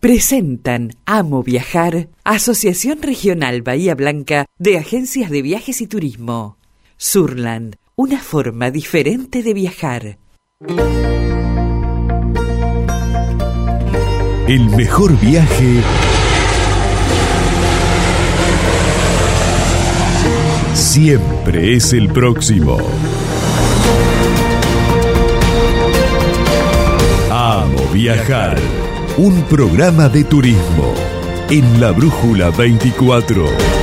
Presentan Amo Viajar, Asociación Regional Bahía Blanca de Agencias de Viajes y Turismo. Surland, una forma diferente de viajar. El mejor viaje siempre es el próximo. Amo viajar. Un programa de turismo en la Brújula 24.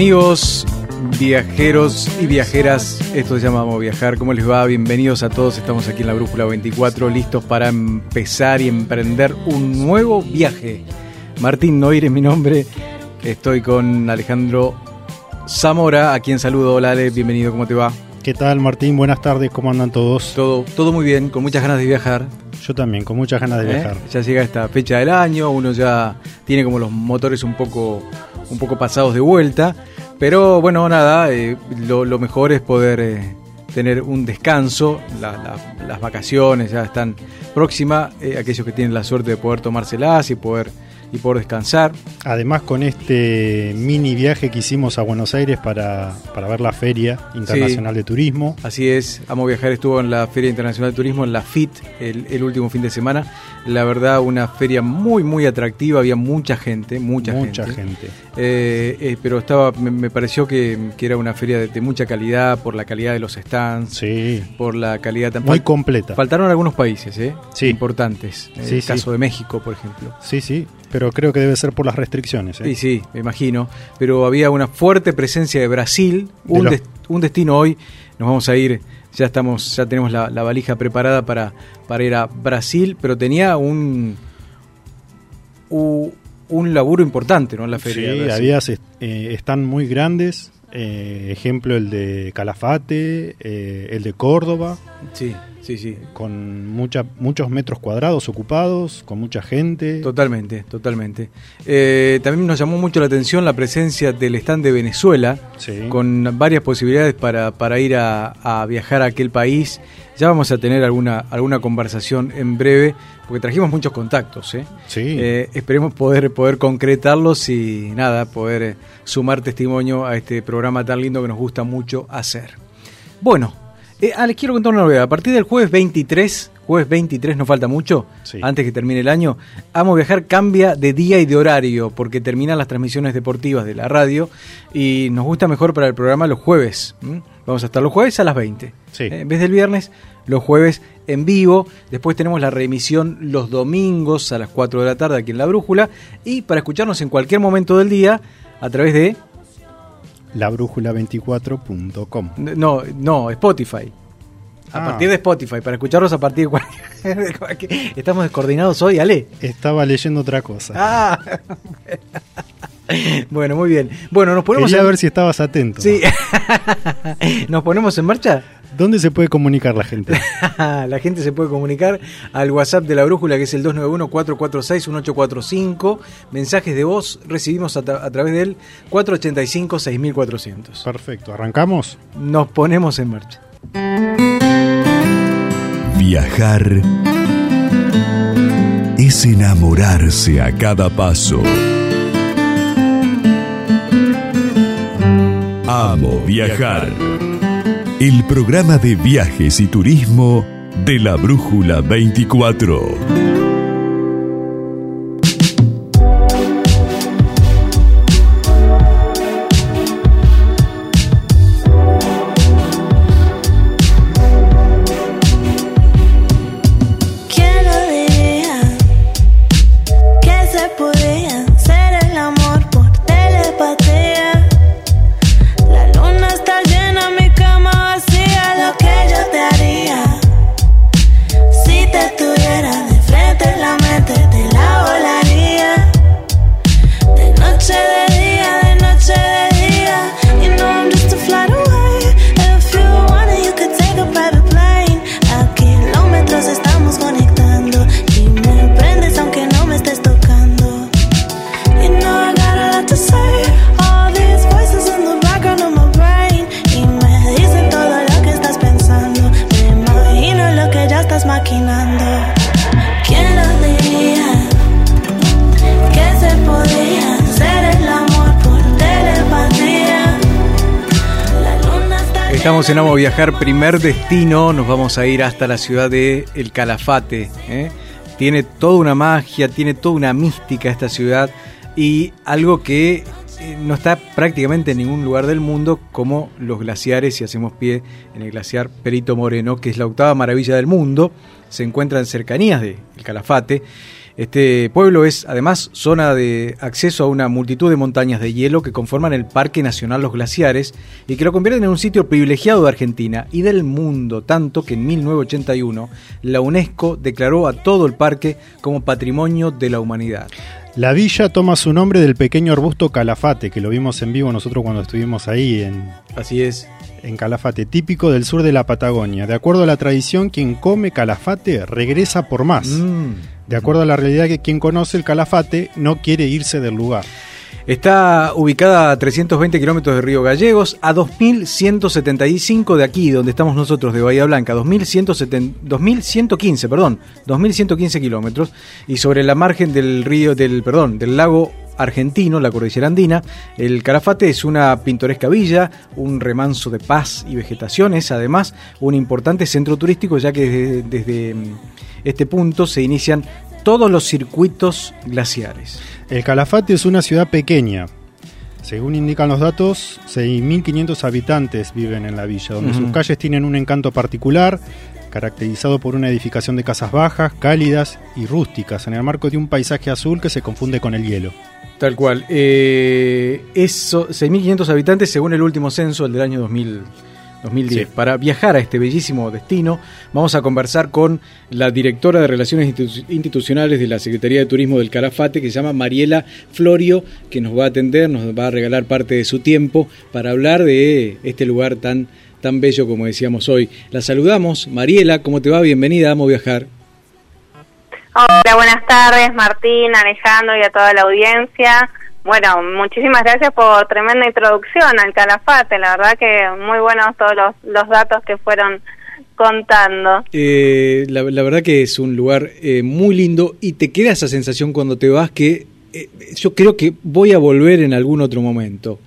Amigos, viajeros y viajeras, esto se llama Amo Viajar. ¿Cómo les va? Bienvenidos a todos. Estamos aquí en la Brújula 24, listos para empezar y emprender un nuevo viaje. Martín Noir es mi nombre. Estoy con Alejandro Zamora, a quien saludo. Hola Ale, bienvenido, ¿cómo te va? ¿Qué tal Martín? Buenas tardes, ¿cómo andan todos? Todo, todo muy bien, con muchas ganas de viajar. Yo también, con muchas ganas de ¿eh? viajar. Ya llega esta fecha del año, uno ya tiene como los motores un poco, un poco pasados de vuelta, pero bueno, nada, eh, lo, lo mejor es poder eh, tener un descanso, la- la- las vacaciones ya están próximas, aquellos que tienen la suerte de poder tomárselas y poder, y poder descansar. Además con este mini viaje que hicimos a Buenos Aires para, para ver la Feria Internacional de Turismo. Así es, Amo Viajar estuvo en la Feria Internacional de Turismo, en la FIT, el, el último fin de semana. La verdad, una feria muy, muy atractiva, había mucha gente, mucha, Mucha gente. gente. Eh, eh, pero estaba, me, me pareció que, que era una feria de, de mucha calidad, por la calidad de los stands, Sí, por la calidad tan muy fal- completa. Faltaron algunos países, ¿eh? Sí. Importantes. Sí, el sí. caso de México, por ejemplo. Sí, sí, pero creo que debe ser por las restricciones. ¿eh? Sí, sí, me imagino. Pero había una fuerte presencia de Brasil, De un, los- des- un destino hoy. Nos vamos a ir, ya estamos, ya tenemos la, la valija preparada para, para ir a Brasil, pero tenía un un laburo importante, ¿no? En la feria. Sí, había, eh, están muy grandes. eh, ejemplo el de Calafate, eh, el de Córdoba, Sí, sí, sí. con mucha, muchos metros cuadrados ocupados, con mucha gente. Totalmente, totalmente. Eh, también nos llamó mucho la atención la presencia del stand de Venezuela, Sí. con varias posibilidades para, para ir a, a viajar a aquel país. Ya vamos a tener alguna, alguna conversación en breve, porque trajimos muchos contactos. ¿eh? Sí. Eh, esperemos poder, poder concretarlos y nada, poder sumar testimonio a este programa tan lindo que nos gusta mucho hacer. Bueno, eh, ah, les quiero contar una novedad. A partir del jueves 23, jueves 23, no falta mucho, Sí. antes que termine el año, Amo Viajar cambia de día y de horario porque terminan las transmisiones deportivas de la radio y nos gusta mejor para el programa los jueves. Vamos a estar los jueves a las 20. Sí. Eh, en vez del viernes, los jueves en vivo. Después tenemos la reemisión los domingos a las 4 de la tarde aquí en La Brújula. Y para escucharnos en cualquier momento del día a través de... labrújula24.com. No, no, Spotify. A Ah. partir de Spotify, para escucharlos a partir de cualquier... Estamos descoordinados hoy, Ale. Estaba leyendo otra cosa. Ah. bueno, muy bien. Bueno, nos ponemos Quería en... ver si estabas atento. Sí. ¿Nos ponemos en marcha? ¿Dónde se puede comunicar la gente? la gente se puede comunicar al WhatsApp de la brújula que es el 291-446-1845. Mensajes de voz recibimos a, tra- a través del 485-6400. Perfecto, ¿arrancamos? Nos ponemos en marcha. Viajar es enamorarse a cada paso. Amo viajar. El programa de viajes y turismo de la Brújula 24. Primer destino, nos vamos a ir hasta la ciudad de El Calafate. ¿eh? Tiene toda una magia, tiene toda una mística esta ciudad y algo que eh, no está prácticamente en ningún lugar del mundo como los glaciares, si hacemos pie en el glaciar Perito Moreno, que es la octava maravilla del mundo, se encuentra en cercanías de El Calafate este pueblo es además zona de acceso a una multitud de montañas de hielo que conforman el Parque Nacional Los Glaciares y que lo convierten en un sitio privilegiado de Argentina y del mundo, tanto que en 1981 la UNESCO declaró a todo el parque como Patrimonio de la Humanidad. La villa toma su nombre del pequeño arbusto calafate, que lo vimos en vivo nosotros cuando estuvimos ahí en... Así es. En Calafate, típico del sur de la Patagonia. De acuerdo a la tradición, quien come calafate regresa por más. Mm. De acuerdo a la realidad que quien conoce el Calafate no quiere irse del lugar. Está ubicada a 320 kilómetros de Río Gallegos, a 2175 de aquí, donde estamos nosotros, de Bahía Blanca, 2115, perdón, 2115 kilómetros, y sobre la margen del río, del, perdón, del lago argentino, la cordillera andina. El Calafate es una pintoresca villa, un remanso de paz y vegetación, es además un importante centro turístico, ya que desde este punto se inician todos los circuitos glaciares. El Calafate es una ciudad pequeña. Según indican los datos, 6.500 habitantes viven en la villa, donde sus calles tienen un encanto particular, caracterizado por una edificación de casas bajas, cálidas y rústicas, en el marco de un paisaje azul que se confunde con el hielo. Tal cual. Eh, eso, 6.500 habitantes según el último censo, el del año 2000. 2010. Para viajar a este bellísimo destino, vamos a conversar con la directora de Relaciones Institucionales de la Secretaría de Turismo del Carafate, que se llama Mariela Florio, que nos va a atender, nos va a regalar parte de su tiempo para hablar de este lugar tan, tan bello como decíamos hoy. La saludamos. Mariela, ¿cómo te va? Bienvenida, vamos a viajar. Hola, buenas tardes, Martín, Alejandro y a toda la audiencia. Bueno, muchísimas gracias por tremenda introducción al Calafate. La verdad que muy buenos todos los, datos que fueron contando. Eh, la, verdad que es un lugar eh, muy lindo y te queda esa sensación cuando te vas que eh, yo creo que voy a volver en algún otro momento.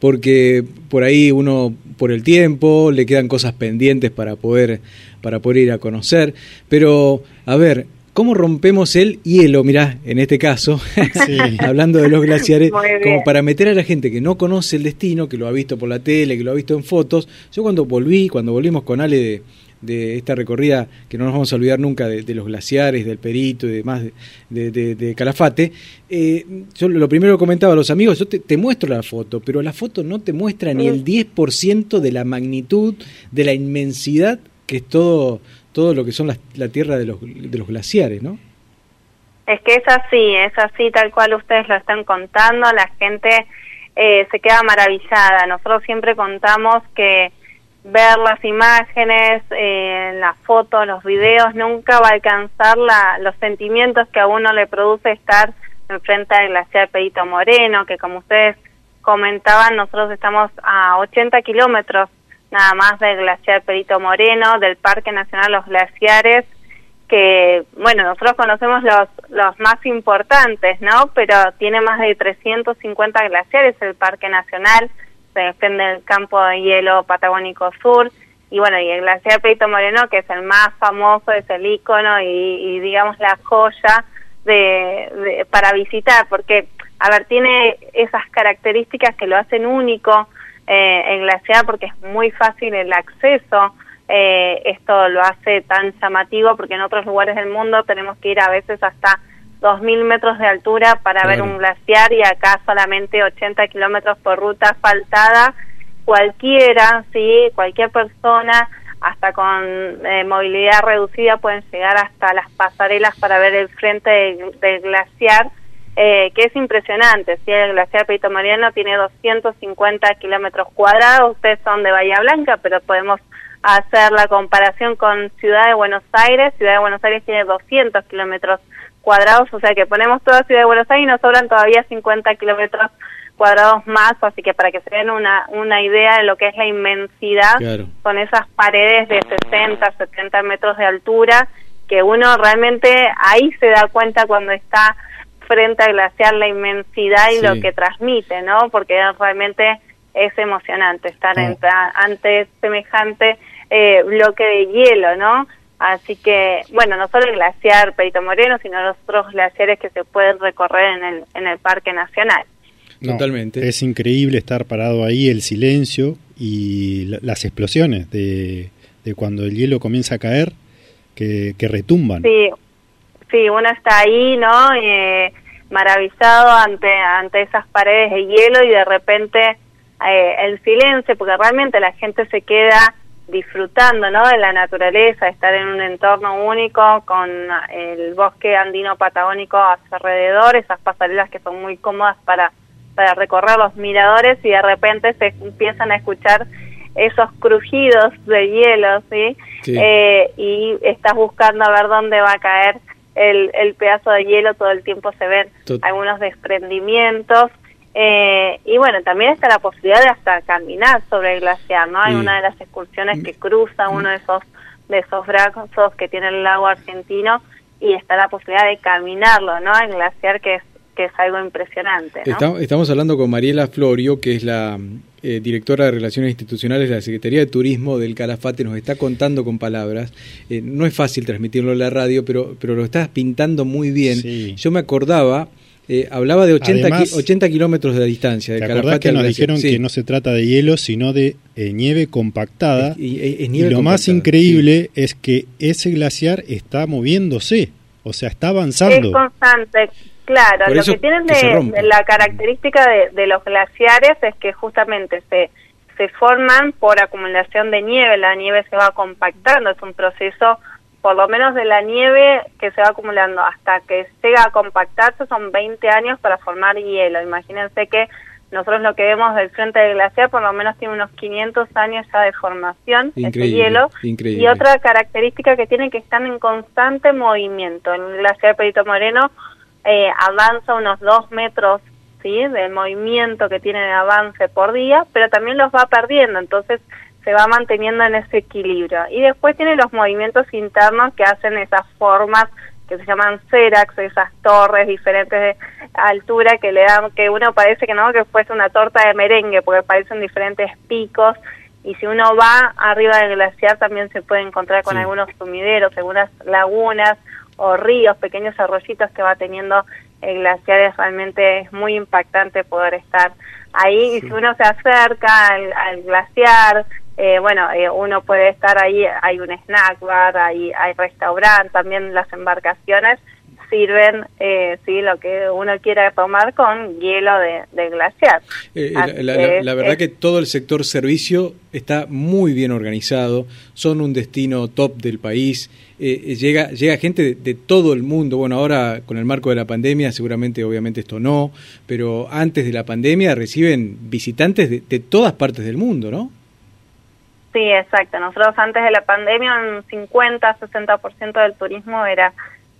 Porque por ahí uno, por el tiempo, le quedan cosas pendientes para poder, para poder ir a conocer. Pero, a ver, ¿Cómo rompemos el hielo? Mirá, en este caso, hablando de los glaciares, como para meter a la gente que no conoce el destino, que lo ha visto por la tele, que lo ha visto en fotos. Yo cuando volví, cuando volvimos con Ale de, esta recorrida, que no nos vamos a olvidar nunca, de, los glaciares, del Perito y demás, de, Calafate, eh, yo lo primero que comentaba a los amigos, yo te, muestro la foto, pero la foto no te muestra ni el 10% de la magnitud, de la inmensidad que es todo todo lo que son la, tierra de los, de los glaciares, ¿no? Es que es así, es así tal cual ustedes lo están contando, la gente eh, se queda maravillada. Nosotros siempre contamos que ver las imágenes, eh, las fotos, los videos, nunca va a alcanzar la, los sentimientos que a uno le produce estar enfrente del glaciar Perito Moreno, que como ustedes comentaban, nosotros estamos a 80 kilómetros nada más del glaciar Perito Moreno, del Parque Nacional Los Glaciares, que, bueno, nosotros conocemos los, los más importantes, ¿no? Pero tiene más de 350 glaciares el Parque Nacional, se defiende el campo de hielo patagónico sur, y bueno, y el glaciar Perito Moreno, que es el más famoso, es el ícono y, y digamos la joya de, para visitar, porque, a ver, tiene esas características que lo hacen único eh, el glaciar, porque es muy fácil el acceso, eh, esto lo hace tan llamativo, porque en otros lugares del mundo tenemos que ir a veces hasta 2.000 metros de altura para ver un glaciar y acá solamente 80 kilómetros por ruta asfaltada. Cualquiera, sí, cualquier persona, hasta con eh, movilidad reducida, pueden llegar hasta las pasarelas para ver el frente del, glaciar, eh, que es impresionante. Sí, el glaciar Perito Mariano tiene 250 kilómetros cuadrados. Ustedes son de Bahía Blanca, pero podemos hacer la comparación con Ciudad de Buenos Aires. Ciudad de Buenos Aires tiene 200 kilómetros cuadrados, o sea que ponemos toda Ciudad de Buenos Aires y nos sobran todavía 50 kilómetros cuadrados más, así que para que se den una, una idea de lo que es la inmensidad, con esas paredes de 60, 70 metros de altura, que uno realmente ahí se da cuenta cuando está frente al glaciar la inmensidad y lo que transmite, ¿no? Porque realmente es emocionante estar ante semejante eh, bloque de hielo, ¿no? Así que, bueno, no solo el glaciar Perito Moreno, sino los otros glaciares que se pueden recorrer en el, en el Parque Nacional. Totalmente. Es increíble estar parado ahí, el silencio y las explosiones de, de cuando el hielo comienza a caer, que, que retumban. Sí, sí, uno está ahí, ¿no? Eh, maravillado ante, ante esas paredes de hielo y de repente eh, el silencio, porque realmente la gente se queda disfrutando ¿no? de la naturaleza, estar en un entorno único con el bosque andino patagónico a su alrededor, esas pasarelas que son muy cómodas para, para recorrer los miradores y de repente se empiezan a escuchar esos crujidos de hielo, ¿sí? Eh, y estás buscando a ver dónde va a caer el, el pedazo de hielo, todo el tiempo se ven algunos desprendimientos eh, y bueno, también está la posibilidad de hasta caminar sobre el glaciar, ¿no? Hay una de las excursiones que cruza uno de esos de esos brazos que tiene el lago argentino y está la posibilidad de caminarlo, ¿no? El glaciar que es que es algo impresionante. Estamos hablando con Mariela Florio, que es la eh, directora de Relaciones Institucionales de la Secretaría de Turismo del Calafate, nos está contando con palabras. Eh, no es fácil transmitirlo en la radio, pero, pero lo estás pintando muy bien. Yo me acordaba eh, hablaba de 80, 80 kilómetros de distancia. De ¿Te acordás que nos dijeron que no se trata de hielo, sino de eh, nieve compactada? y, lo más increíble es que ese glaciar está moviéndose, o sea, está avanzando. Es constante, claro. lo que tienen de, la característica de, de, los glaciares es que justamente se, se forman por acumulación de nieve, la nieve se va compactando, es un proceso por lo menos de la nieve que se va acumulando hasta que llega a compactarse son 20 años para formar hielo. Imagínense que nosotros lo que vemos del frente del glaciar por lo menos tiene unos 500 años ya de formación ese hielo. Y otra característica que tiene que están en constante movimiento. El glaciar Perito Moreno eh, avanza unos 2 metros ¿sí? del movimiento que tiene de avance por día, pero también los va perdiendo. Entonces se va manteniendo en ese equilibrio. Y después tiene los movimientos internos que hacen esas formas que se llaman cerax, esas torres diferentes de altura que le dan, que uno parece que no, que fuese una torta de merengue, porque parecen diferentes picos. Y si uno va arriba del glaciar también se puede encontrar con algunos sumideros, algunas lagunas o ríos, pequeños arroyitos que va teniendo el glaciar. Es realmente muy impactante poder estar ahí. Y si uno se acerca al glaciar, eh, bueno, eh, uno puede estar ahí, hay un snack bar, hay, hay restaurante, también las embarcaciones sirven eh, sí lo que uno quiera tomar con hielo de, glaciar. Eh, la, verdad que todo el sector servicio está muy bien organizado, son un destino top del país, llega, llega gente de, todo el mundo, bueno, ahora con el marco de la pandemia seguramente obviamente esto no, pero antes de la pandemia reciben visitantes de, de todas partes del mundo, ¿no? Sí, exacto. Nosotros antes de la pandemia un 50-60% del turismo era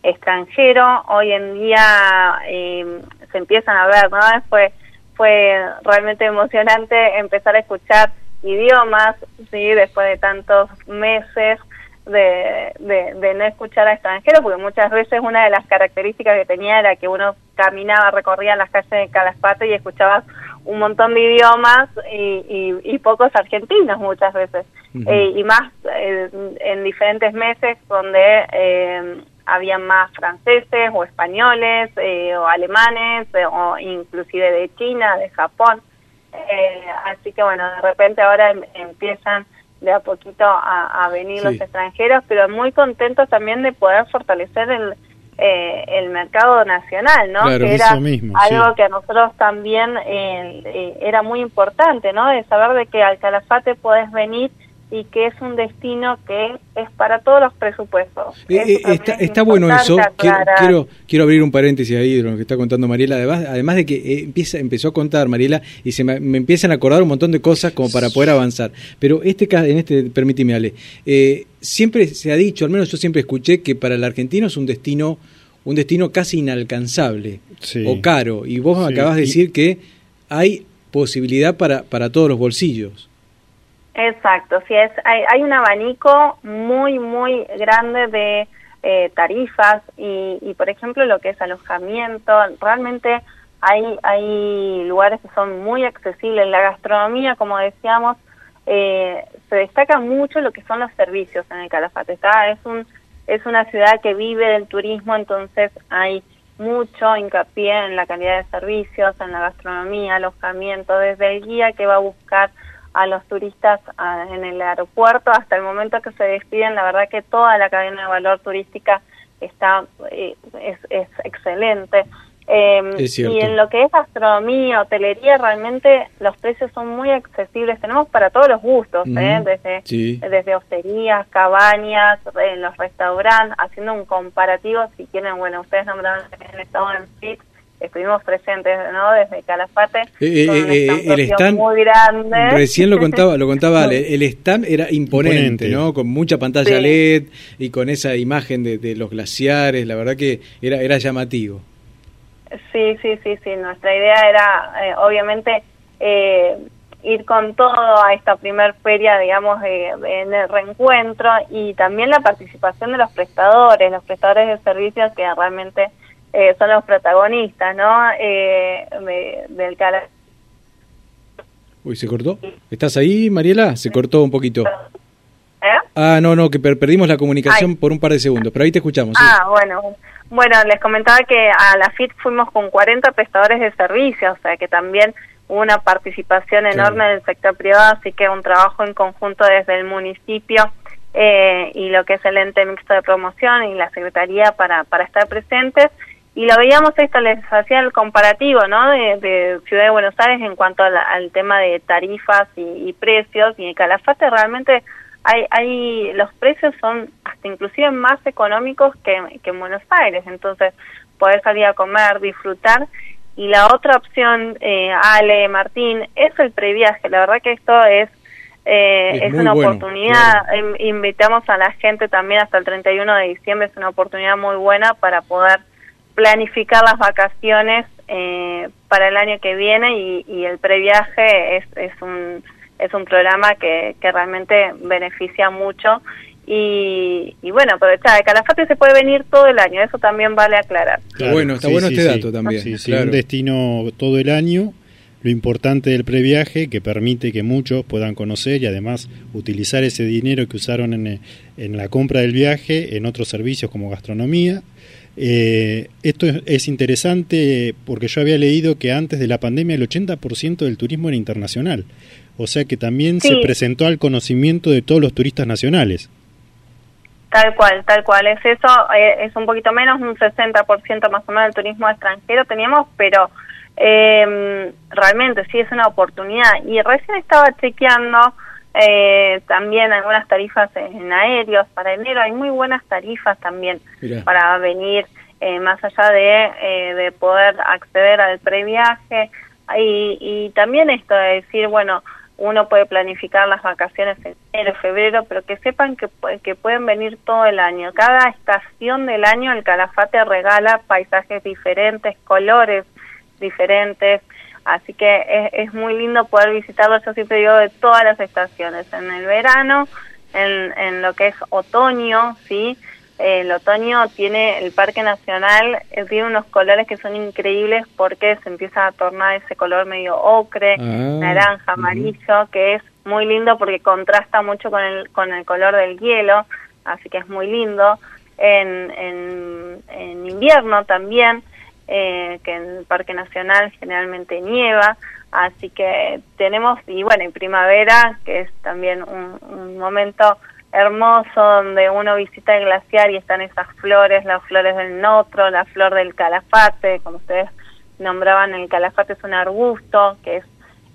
extranjero. Hoy en día eh, se empiezan a ver, ¿no? Fue, fue realmente emocionante empezar a escuchar idiomas, sí, después de tantos meses de, de, de, no escuchar a extranjeros, porque muchas veces una de las características que tenía era que uno caminaba, recorría las calles de Calaspate y escuchaba un montón de idiomas y, y, pocos argentinos muchas veces. eh, y más eh, en diferentes meses donde eh, había más franceses o españoles o alemanes o inclusive de China, de Japón. así que bueno, de repente ahora em, empiezan de a poquito a, venir los extranjeros, pero muy contentos también de poder fortalecer el, eh, el mercado nacional, ¿no? que era algo que a nosotros también eh, era muy importante, ¿no? De saber de que al Calafate podés venir y que es un destino que es para todos los presupuestos. Eh, está, bueno eso. Quiero, quiero, abrir un paréntesis ahí de lo que está contando Mariela. Además, además de que empieza, empezó a contar Mariela y se me, empiezan a acordar un montón de cosas como para poder avanzar. Pero este en este, permíteme, Ale, siempre se ha dicho, al menos yo siempre escuché, que para el argentino es un destino un destino casi inalcanzable o caro. Y vos acabas de decir que hay posibilidad para, para todos los bolsillos. Exacto, sí, es, hay, hay un abanico muy, muy grande de eh, tarifas y, y, por ejemplo, lo que es alojamiento, realmente hay, hay lugares que son muy accesibles. La gastronomía, como decíamos, eh, se destaca mucho lo que son los servicios en el Calafate. Está, es un es una ciudad que vive del turismo, entonces hay mucho hincapié en la calidad de servicios, en la gastronomía, alojamiento, desde el guía que va a buscar a los turistas en el aeropuerto hasta el momento que se despiden, la verdad que toda la cadena de valor turística está eh, es, es excelente. Eh, y en lo que es gastronomía, hotelería, realmente los precios son muy accesibles. Tenemos para todos los gustos, ¿eh? desde, desde hosterías, cabañas, en los restaurantes, haciendo un comparativo. Si quieren, bueno, ustedes nombraron han estado en FIT, estuvimos presentes, ¿no? Desde Calafate. Eh, eh, eh el stand muy grande. Recién lo contaba, lo contaba, el stand era imponente, ¿no? Con mucha pantalla LED y con esa imagen de, de los glaciares, la verdad que era, era llamativo. Sí, sí, sí, sí. Nuestra idea era, eh, obviamente, eh, ir con todo a esta primer feria, digamos, en el reencuentro y también la participación de los prestadores, los prestadores de servicios que realmente eh, son los protagonistas, ¿no? del cara. Uy, ¿se cortó? ¿Estás ahí, Mariela? Se cortó un poquito. Ah, no, no, que perdimos la comunicación por un par de segundos, pero ahí te escuchamos. Ah, bueno. Bueno, les comentaba que a la FIT fuimos con 40 prestadores de servicios, o sea que también hubo una participación enorme del sector privado, así que un trabajo en conjunto desde el municipio eh, y lo que es el ente mixto de promoción y la secretaría para, para estar presentes. Y lo veíamos esto, les hacía el comparativo ¿no? de, Ciudad de Buenos Aires en cuanto al tema de tarifas y, y precios, y en Calafate realmente hay, hay los precios son hasta inclusive más económicos que, en Buenos Aires, entonces poder salir a comer, disfrutar y la otra opción, eh, Ale, Martín, es el previaje. La verdad que esto es eh, es, una oportunidad. Invitamos a la gente también hasta el 31 de diciembre. Es una oportunidad muy buena para poder planificar las vacaciones eh, para el año que viene y, y el previaje es, es un es un programa que, que realmente beneficia mucho y, y bueno, aprovechar, de Calafate se puede venir todo el año, eso también vale aclarar. bueno, está bueno este dato también. Sí, un destino todo el año, lo importante del previaje que permite que muchos puedan conocer y además utilizar ese dinero que usaron en, en la compra del viaje en otros servicios como gastronomía. Eh, esto es, es, interesante porque yo había leído que antes de la pandemia el 80% del turismo era internacional. O sea que también se presentó al conocimiento de todos los turistas nacionales. Tal cual, tal cual. Es eso, eh, es un poquito menos, un 60% más o menos del turismo extranjero teníamos, pero eh, realmente sí es una oportunidad. Y recién estaba chequeando eh, también algunas tarifas en aéreos para enero. Hay muy buenas tarifas también para venir, eh, más allá de, eh, de poder acceder al previaje. Y, y también esto de decir, bueno, uno puede planificar las vacaciones en enero, febrero, pero que sepan que, que pueden venir todo el año. Cada estación del año el Calafate regala paisajes diferentes, colores diferentes, así que es, es muy lindo poder visitarlo, yo siempre digo, de todas las estaciones, en el verano, en, en lo que es otoño, ¿sí?, el otoño tiene el Parque Nacional, eh, tiene unos colores que son increíbles porque se empieza a tornar ese color medio ocre, ah, naranja, amarillo, que es muy lindo porque contrasta mucho con el, con el color del hielo, así que es muy lindo. En, en, en invierno también, eh, que en el Parque Nacional generalmente nieva, así que tenemos, y bueno, en primavera, que es también un, momento hermoso donde uno visita el glaciar y están esas flores, las flores del notro, la flor del calafate, como ustedes nombraban, el calafate es un arbusto que es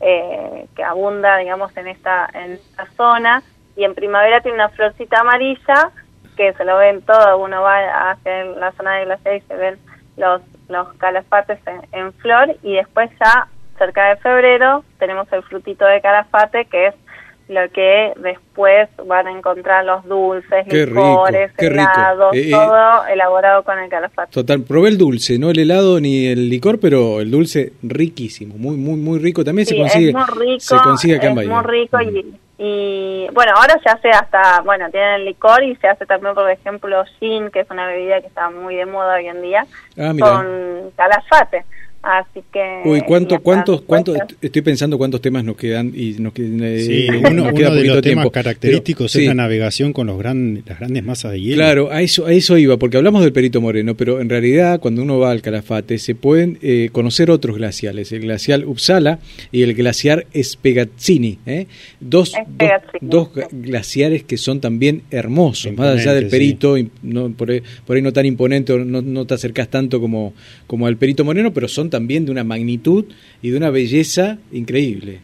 eh, que abunda, digamos, en esta en esta zona y en primavera tiene una florcita amarilla que se lo ven todo, uno va hacia la zona de glaciar y se ven los los calafates en, en flor y después ya cerca de febrero tenemos el frutito de calafate que es lo que después van a encontrar los dulces, Qué licores, rico. helados, Eh, eh, todo elaborado con el calafate. Total, probé el dulce, no el helado ni el licor, pero el dulce riquísimo, muy muy muy rico. También se consigue es muy rico, se consigue acá en es Bahía. muy rico Mm. y, y, bueno, ahora se hace hasta, bueno, tienen el licor y se hace también, por ejemplo, gin, que es una bebida que está muy de moda hoy en día, Ah, con calafate. Así que... Uy, ¿cuánto, cuántos, cuántos, después- estoy pensando cuántos temas nos quedan y nos, quedan, eh, Sí, nos uno, queda uno de los temas tiempo. característicos Pero, es sí, la navegación con los gran, las grandes masas de hielo. Claro, a eso, a eso iba, porque hablamos del Perito Moreno, pero en realidad cuando uno va al Calafate se pueden eh, conocer otros glaciales, el glacial Uppsala y el glaciar Spegazzini, ¿eh? dos, dos, Spegazzini, dos glaciares que son también hermosos, más allá del Perito, no, por, ahí, por ahí no tan imponente, o no, no te acercás tanto como, como al Perito Moreno, pero son también de una magnitud y de una belleza increíble.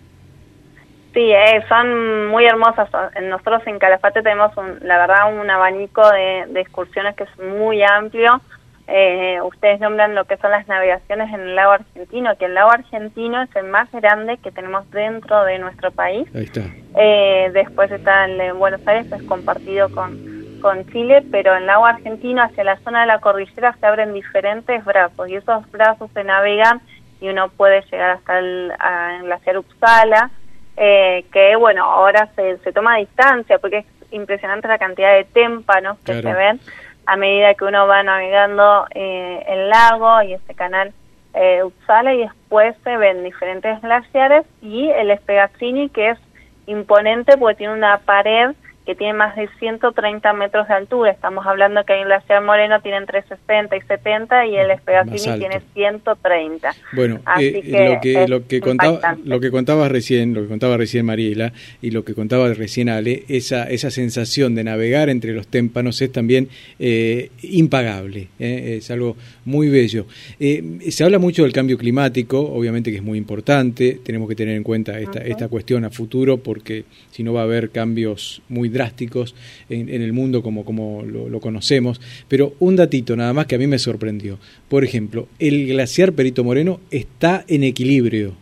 Sí, eh, son muy hermosas. Nosotros en Calafate tenemos, un- la verdad, un abanico de, de excursiones que es muy amplio. Eh, ustedes nombran lo que son las navegaciones en el lago argentino, que el lago argentino es el más grande que tenemos dentro de nuestro país. Ahí está. Eh, después está el de Buenos Aires, es compartido con, con Chile, pero en el lago argentino, hacia la zona de la cordillera, se abren diferentes brazos y esos brazos se navegan y uno puede llegar hasta el a- glaciar Uppsala, eh, que bueno, ahora se, se toma distancia porque es impresionante la cantidad de témpanos que Claro. se ven a medida que uno va navegando eh, el lago y este canal eh, Uppsala y después se ven diferentes glaciares y el Spegazzini que es imponente porque tiene una pared que tiene más de 130 metros de altura. Estamos hablando que el glaciar Moreno tiene entre 60 y 70 y el Más Spegazzini alto. tiene 130. Bueno, Así eh, que lo que lo contaba impactante. lo que contabas recién, lo que contaba recién Mariela y lo que contaba recién Ale, esa esa sensación de navegar entre los témpanos es también eh, impagable, eh, es algo muy bello. Eh, se habla mucho del cambio climático, obviamente que es muy importante, tenemos que tener en cuenta esta esta cuestión a futuro porque si no va a haber cambios muy drásticos en, en el mundo como como lo, lo conocemos. Pero un datito nada más que a mí me sorprendió. Por ejemplo, el glaciar Perito Moreno está en equilibrio.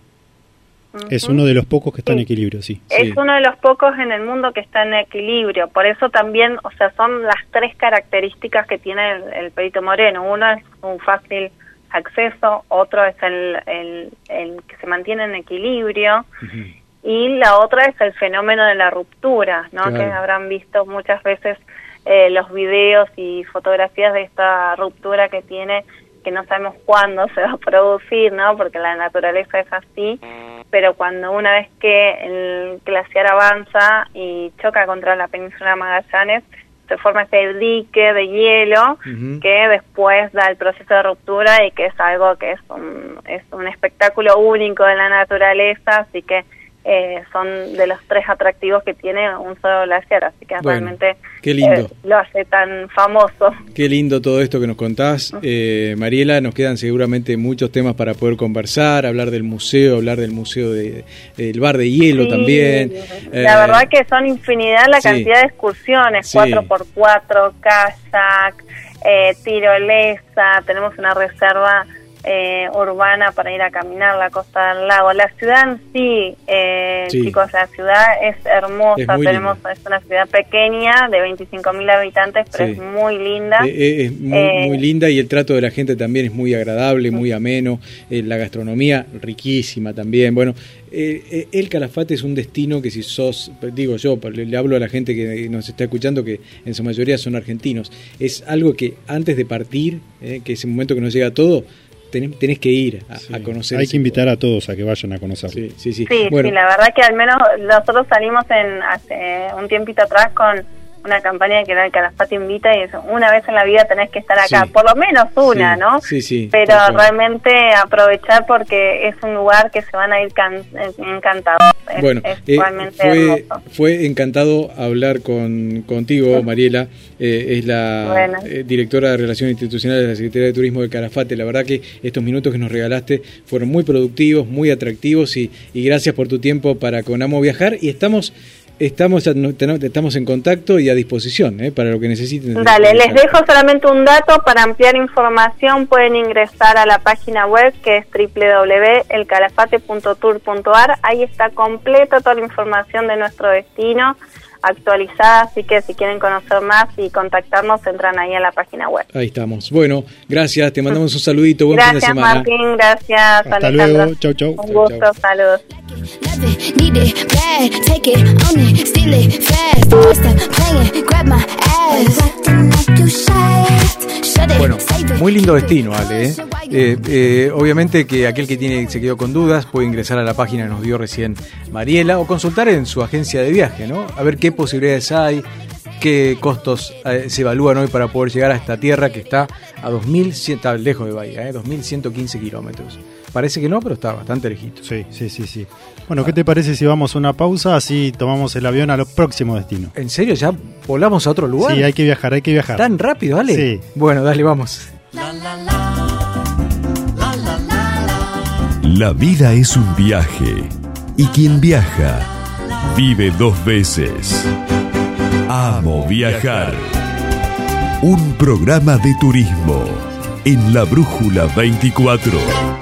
Es uno de los pocos que está en equilibrio, sí. Es Sí. uno de los pocos en el mundo que está en equilibrio. Por eso también, o sea, son las tres características que tiene el, el perito moreno. Uno es un fácil acceso, otro es el, el, el que se mantiene en equilibrio y la otra es el fenómeno de la ruptura, ¿no? Claro. Que habrán visto muchas veces eh, los videos y fotografías de esta ruptura que tiene que no sabemos cuándo se va a producir, ¿no? Porque la naturaleza es así, pero cuando una vez que el glaciar avanza y choca contra la península Magallanes, se forma ese dique de hielo que después da el proceso de ruptura y que es algo que es un, es un espectáculo único de la naturaleza, así que eh, son de los tres atractivos que tiene un solo glaciar, así que Bueno, realmente qué lindo. eh, lo hace tan famoso. Qué lindo todo esto que nos contás. Eh, Mariela, nos quedan seguramente muchos temas para poder conversar, hablar del museo, hablar del museo de- del bar de hielo Sí, también. La Eh, verdad que son infinidad la sí. cantidad de excursiones, Sí. 4x4, kayak, eh, tirolesa, tenemos una reserva eh, urbana para ir a caminar la costa del lago. La ciudad en sí, eh, Sí. chicos, la ciudad es hermosa, Es tenemos es una ciudad pequeña de 25.000 habitantes, pero Sí. es muy linda. Eh, eh, es muy, Eh, muy linda y el trato de la gente también es muy agradable, muy ameno. La gastronomía riquísima también. Bueno, el Calafate es un destino que si sos, digo yo, le, le hablo a la gente que nos está escuchando que en su mayoría son argentinos, es algo que antes de partir, que es el momento que nos llega todo, tenés, tenés que ir a, Sí. a conocer. Hay que invitar a todos a que vayan a conocerlo. Sí, sí, sí. Sí, Bueno, sí, la verdad que al menos nosotros salimos en hace un tiempito atrás con una campaña que era el Calafate Invita y es una vez en la vida tenés que estar acá, Sí. por lo menos una, Sí, ¿no? sí, sí, Pero realmente aprovechar porque es un lugar que se van a ir can- encantados. Bueno, es eh, fue, fue encantado hablar con, contigo, Mariela. eh, es la Bueno. eh, directora de Relaciones Institucionales de la Secretaría de Turismo de Calafate. La verdad que estos minutos que nos regalaste fueron muy productivos, muy atractivos y, y gracias por tu tiempo para con Amo Viajar. Y estamos estamos estamos en contacto y a disposición eh, para lo que necesiten. Dale, les dejo solamente un dato. Para ampliar información pueden ingresar a la página web que es www.elcalafate.tour.ar. Ahí está completa toda la información de nuestro destino actualizada, así que si quieren conocer más y contactarnos, entran ahí a la página web. Ahí estamos. Bueno, gracias. Te mandamos un saludito. Buen fin de Gracias semana. Martín, gracias Hasta Alejandro. luego. Chau, chau. Un Chau, gusto, chau. saludos. Love it, need it, bad, take it, own it, steal it, fast. Don't stop playing, grab my ass. Acting like you shy. Shut it, Bueno, muy lindo destino, Ale. ¿eh? Eh, eh, obviamente que aquel que tiene se quedó con dudas puede ingresar a la página que nos dio recién Mariela o consultar en su agencia de viaje, ¿no? A ver qué posibilidades hay, qué costos eh, se evalúan hoy para poder llegar a esta tierra que está a 2100, está lejos de Bahía, ¿eh? 2115 kilómetros. Parece que no, pero está bastante lejito. Sí, sí, sí, sí. Bueno, ¿qué te parece si vamos a una pausa? Así tomamos el avión a los próximos destinos. ¿En serio? ¿Ya volamos a otro lugar? Sí, hay que viajar, hay que viajar. ¿Tan rápido, Ale? Sí. Bueno, dale, vamos. La vida es un viaje y quien viaja vive dos veces. Amo viajar. Un programa de turismo en la Brújula 24.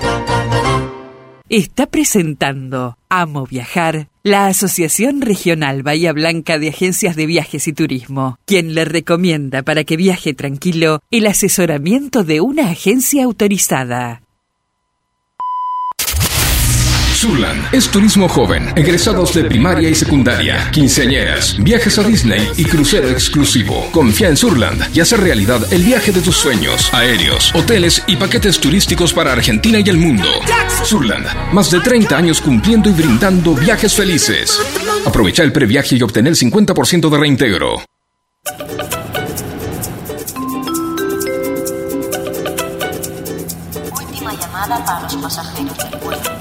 Está presentando Amo Viajar, la Asociación Regional Bahía Blanca de Agencias de Viajes y Turismo, quien le recomienda para que viaje tranquilo el asesoramiento de una agencia autorizada. Surland es turismo joven, egresados de primaria y secundaria, quinceañeras, viajes a Disney y crucero exclusivo. Confía en Surland y hace realidad el viaje de tus sueños, aéreos, hoteles y paquetes turísticos para Argentina y el mundo. Surland, más de 30 años cumpliendo y brindando viajes felices. Aprovecha el previaje y obtén el 50% de reintegro. Última llamada para los pasajeros del vuelo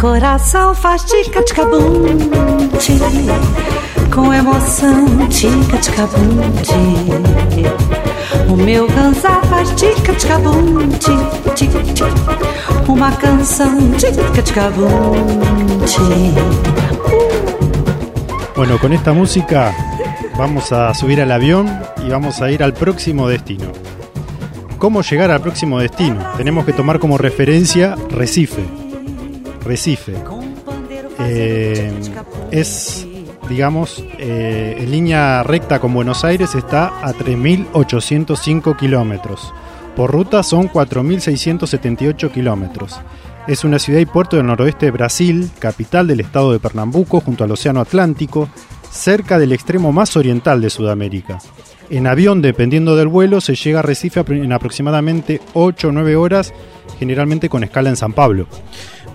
Coração faz tica-tica-bum Com emoção, tica-tica-bum O meu cansar faz tica-tica-bum Uma canção, tica-tica-bum Bueno, con esta música vamos a subir al avión y vamos a ir al próximo destino. ¿Cómo llegar al próximo destino? Tenemos que tomar como referencia Recife. Recife. Eh, es, digamos, eh, en línea recta con Buenos Aires está a 3.805 kilómetros. Por ruta son 4.678 kilómetros. Es una ciudad y puerto del noroeste de Brasil, capital del estado de Pernambuco, junto al Océano Atlántico, cerca del extremo más oriental de Sudamérica. En avión, dependiendo del vuelo, se llega a Recife en aproximadamente 8 o 9 horas, generalmente con escala en San Pablo.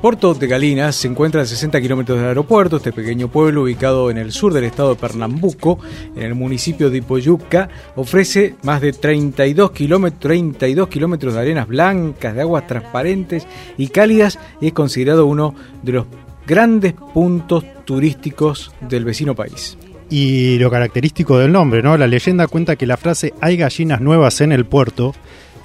Puerto de Galinas se encuentra a 60 kilómetros del aeropuerto, este pequeño pueblo ubicado en el sur del estado de Pernambuco, en el municipio de Ipoyuca, ofrece más de 32 kilómetros, 32 kilómetros de arenas blancas, de aguas transparentes y cálidas, y es considerado uno de los grandes puntos turísticos del vecino país. Y lo característico del nombre, ¿no? La leyenda cuenta que la frase hay gallinas nuevas en el puerto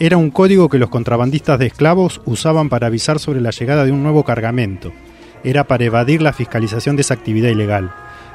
era un código que los contrabandistas de esclavos usaban para avisar sobre la llegada de un nuevo cargamento. Era para evadir la fiscalización de esa actividad ilegal.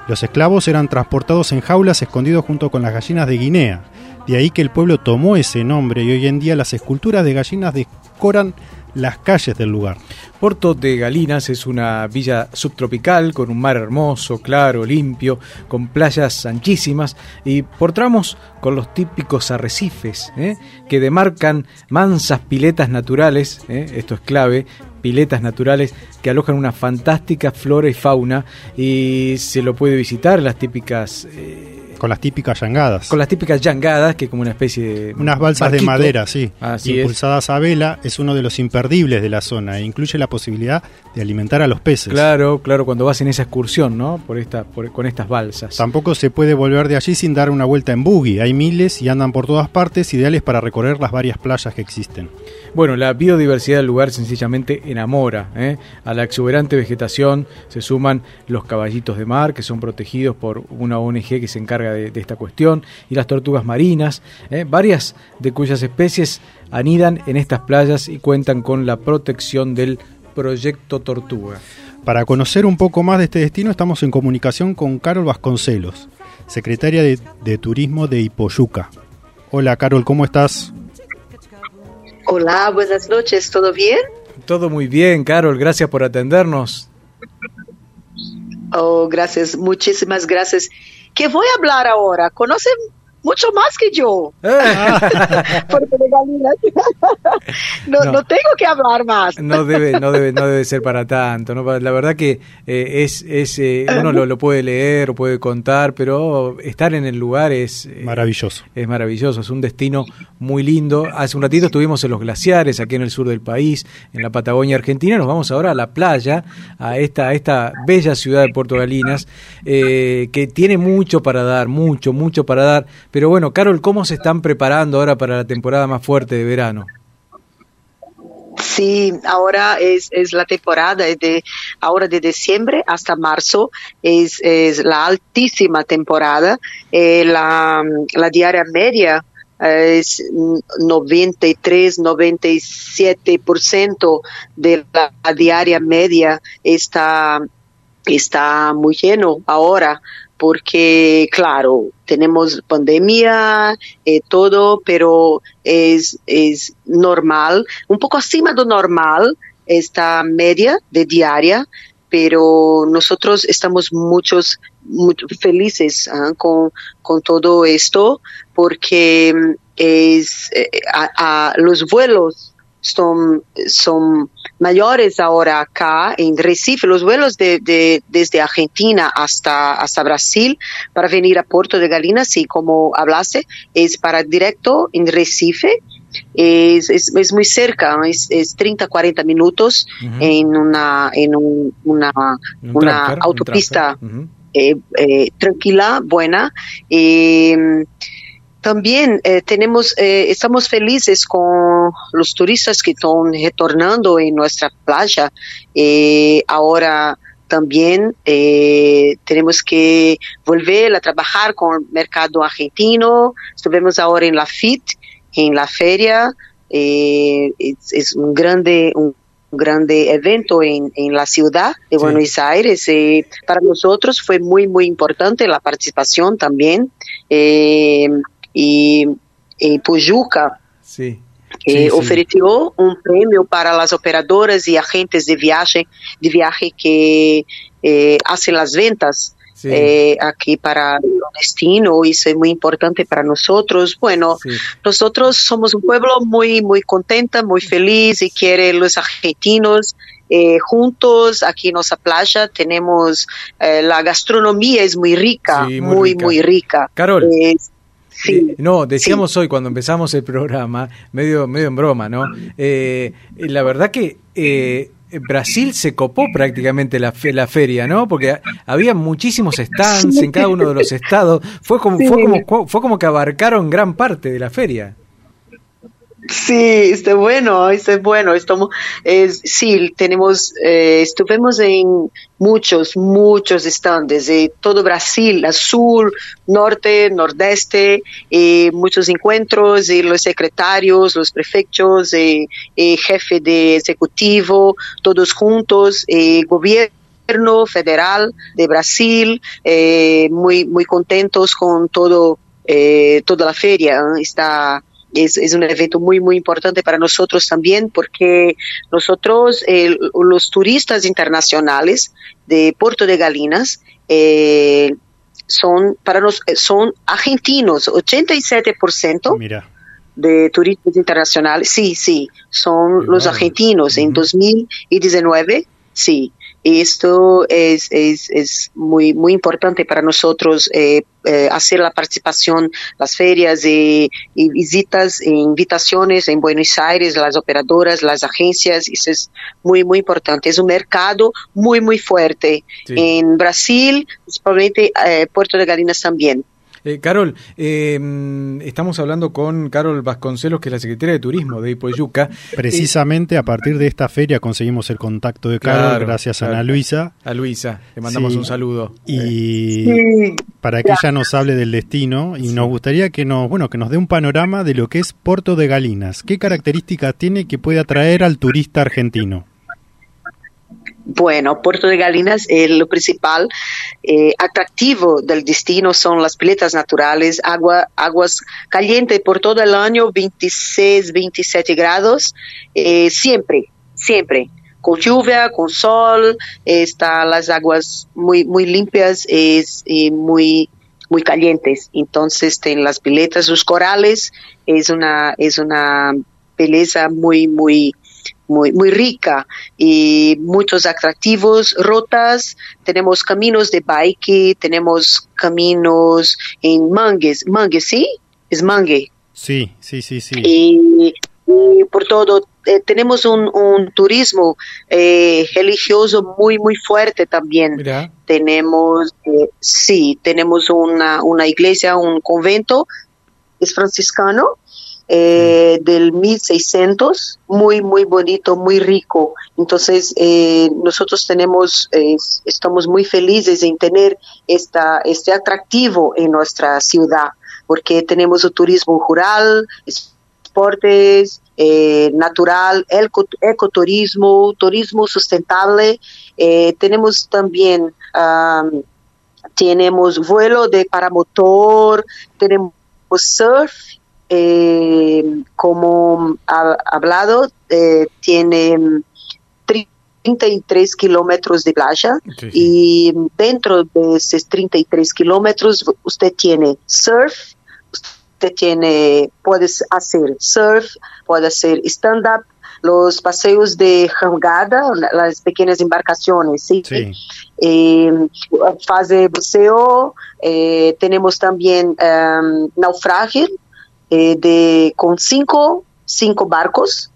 Los esclavos eran transportados en jaulas escondidos junto con las gallinas de Guinea, De ahí que el pueblo tomó ese nombre y hoy en día las esculturas de gallinas decoran las calles del lugar. Puerto de Galinas es una villa subtropical con un mar hermoso, claro, limpio, con playas anchísimas y por tramos con los típicos arrecifes ¿eh? que demarcan mansas piletas naturales, ¿eh? esto es clave, piletas naturales que alojan una fantástica flora y fauna y se lo puede visitar las típicas... Eh, con las típicas yangadas. Con las típicas yangadas, que es como una especie de. Unas balsas de madera, sí. impulsadas a vela, es uno de los imperdibles de la zona e incluye la posibilidad de alimentar a los peces. Claro, claro, cuando vas en esa excursión, ¿no? Por esta, por, con estas balsas. Tampoco se puede volver de allí sin dar una vuelta en buggy. Hay miles y andan por todas partes, ideales para recorrer las varias playas que existen. Bueno, la biodiversidad del lugar sencillamente enamora. ¿eh? A la exuberante vegetación se suman los caballitos de mar, que son protegidos por una ONG que se encarga de, esta cuestión, y las tortugas marinas, ¿eh? varias de cuyas especies anidan en estas playas y cuentan con la protección del proyecto Tortuga. Para conocer un poco más de este destino estamos en comunicación con Carol Vasconcelos, secretaria de, Turismo de Ipoyuca. Hola Carol, ¿cómo estás? Hola, buenas noches, ¿todo bien? Todo muy bien, Carol, gracias por atendernos. Oh, gracias, muchísimas gracias. ¿Qué voy a hablar ahora? ¿Conocen mucho más que yo. no, no, tengo que hablar más. No debe, no debe, no debe ser para tanto. ¿no? La verdad que eh, es, es eh, uno lo, lo, puede leer, o puede contar, pero estar en el lugar es eh, maravilloso. Es maravilloso, es un destino muy lindo. Hace un ratito estuvimos en los glaciares, aquí en el sur del país, en la Patagonia Argentina. Nos vamos ahora a la playa, a esta, a esta bella ciudad de Puerto Galinas, que tiene mucho para dar, mucho, mucho para dar pero bueno, Carol, ¿cómo se están preparando ahora para la temporada más fuerte de verano? Sí, ahora es, es la temporada de ahora de diciembre hasta marzo es, es la altísima temporada. Eh, la, la diaria media es 93, 97% de la diaria media está, está muy lleno ahora porque claro, tenemos pandemia, eh, todo, pero es, es normal, un poco acima de normal esta media de diaria, pero nosotros estamos muchos, muy felices ¿ah? con, con, todo esto porque es, eh, a, los vuelos son, son mayores ahora acá en Recife, los vuelos de, desde Argentina hasta, hasta Brasil para venir a Puerto de Galinas, y como hablase, es para directo en Recife. Es, es, muy cerca, es, es 30, 40 minutos en una, en una, una autopista eh, eh, tranquila, buena. Eh, también eh, tenemos, eh, estamos felices con los turistas que están retornando en nuestra playa. Eh, ahora también tenemos que volver a trabajar con el mercado argentino. Estuvimos ahora en la FIT, en la feria. es, un grande, un grande evento en, en la ciudad de Buenos Aires. para nosotros fue muy, muy importante la participación también y, y Pujuca sí. Eh, ofreció un premio para las operadoras y agentes de viaje, de viaje que eh, hacen las ventas eh, aquí para el destino y eso es muy importante para nosotros. Bueno, nosotros somos un pueblo muy, muy contenta, muy feliz y quiere los argentinos eh, juntos aquí en nuestra playa tenemos la gastronomía es muy rica, muy, muy rica. Carol. Sí, no, decíamos hoy cuando empezamos el programa, medio, medio en broma, ¿no? Eh, la verdad que eh, Brasil se copó prácticamente la, la feria, ¿no? Porque había muchísimos stands en cada uno de los estados. Fue como, fue como, fue como que abarcaron gran parte de la feria. Sí, está bueno, está bueno. Estamos, es, sí, tenemos, eh, estuvimos en muchos, muchos estandes de todo Brasil, sur, norte, nordeste, eh, muchos encuentros y los secretarios, los prefectos, eh, eh jefe de ejecutivo, todos juntos, eh, gobierno federal de Brasil, muy, muy contentos con todo toda la feria está es, es, un evento muy, muy importante para nosotros también porque nosotros, eh, los turistas internacionales de Puerto de Galinas, eh, son para nos, son argentinos, 87% Mira. de turistas internacionales, sí, sí, son los argentinos. En 2019, sí, esto es, es, es muy, muy importante para nosotros eh, eh, hacer la participación, las ferias y, y, visitas, e invitaciones en Buenos Aires, las operadoras, las agencias, eso es muy, muy importante. Es un mercado muy, muy fuerte Sí. en Brasil, principalmente eh, Puerto de Galinas también. Eh, Carol, eh, estamos hablando con Carol Vasconcelos, que es la secretaria de Turismo de Ipoyuca. Precisamente a partir de esta feria conseguimos el contacto de Carol, Claro, gracias a claro. Ana Luisa. A Luisa, le mandamos Sí. un saludo. Y Sí. para que ella nos hable del destino y nos gustaría que nos, bueno, que nos dé un panorama de lo que es Puerto de Galinas. ¿Qué características tiene que puede atraer al turista argentino? Bueno, Puerto de Galinas, eh, lo principal eh, atractivo del destino son las piletas naturales, agua, aguas calientes por todo el año, 26, 27 grados, eh, siempre, siempre. Con lluvia, con sol, están las aguas muy, muy limpias, es eh, muy, muy calientes. Entonces, en las piletas, los corales, es una, es una belleza muy, muy, muy, muy rica y muchos atractivos, rutas, tenemos caminos de bike, tenemos caminos en mangues, mangue, ¿sí? Es mangue. Sí, sí, sí, sí. Y, y por todo, eh, tenemos un, un turismo eh, religioso muy, muy fuerte también. Mira, Tenemos, eh, sí, tenemos una, una iglesia, un convento, es franciscano, eh, del 1600, muy, muy bonito, muy rico. Entonces, eh, nosotros tenemos, eh, estamos muy felices en tener esta, este atractivo en nuestra ciudad, porque tenemos el turismo rural, esportes, eh, natural, eco, ecoturismo, turismo sustentable. Tenemos también, um, tenemos vuelo de paramotor, tenemos surf, eh, como ha hablado, eh, tiene 33 kilómetros de playa Sí, y dentro de esos 33 kilómetros usted tiene surf, usted tiene, puede hacer surf, puede hacer stand-up, los paseos de jangada, la- las pequeñas embarcaciones, ¿sí? Sí. eh, fase buceo, eh, tenemos también em, naufragio eh, de, con cinco, cinco barcos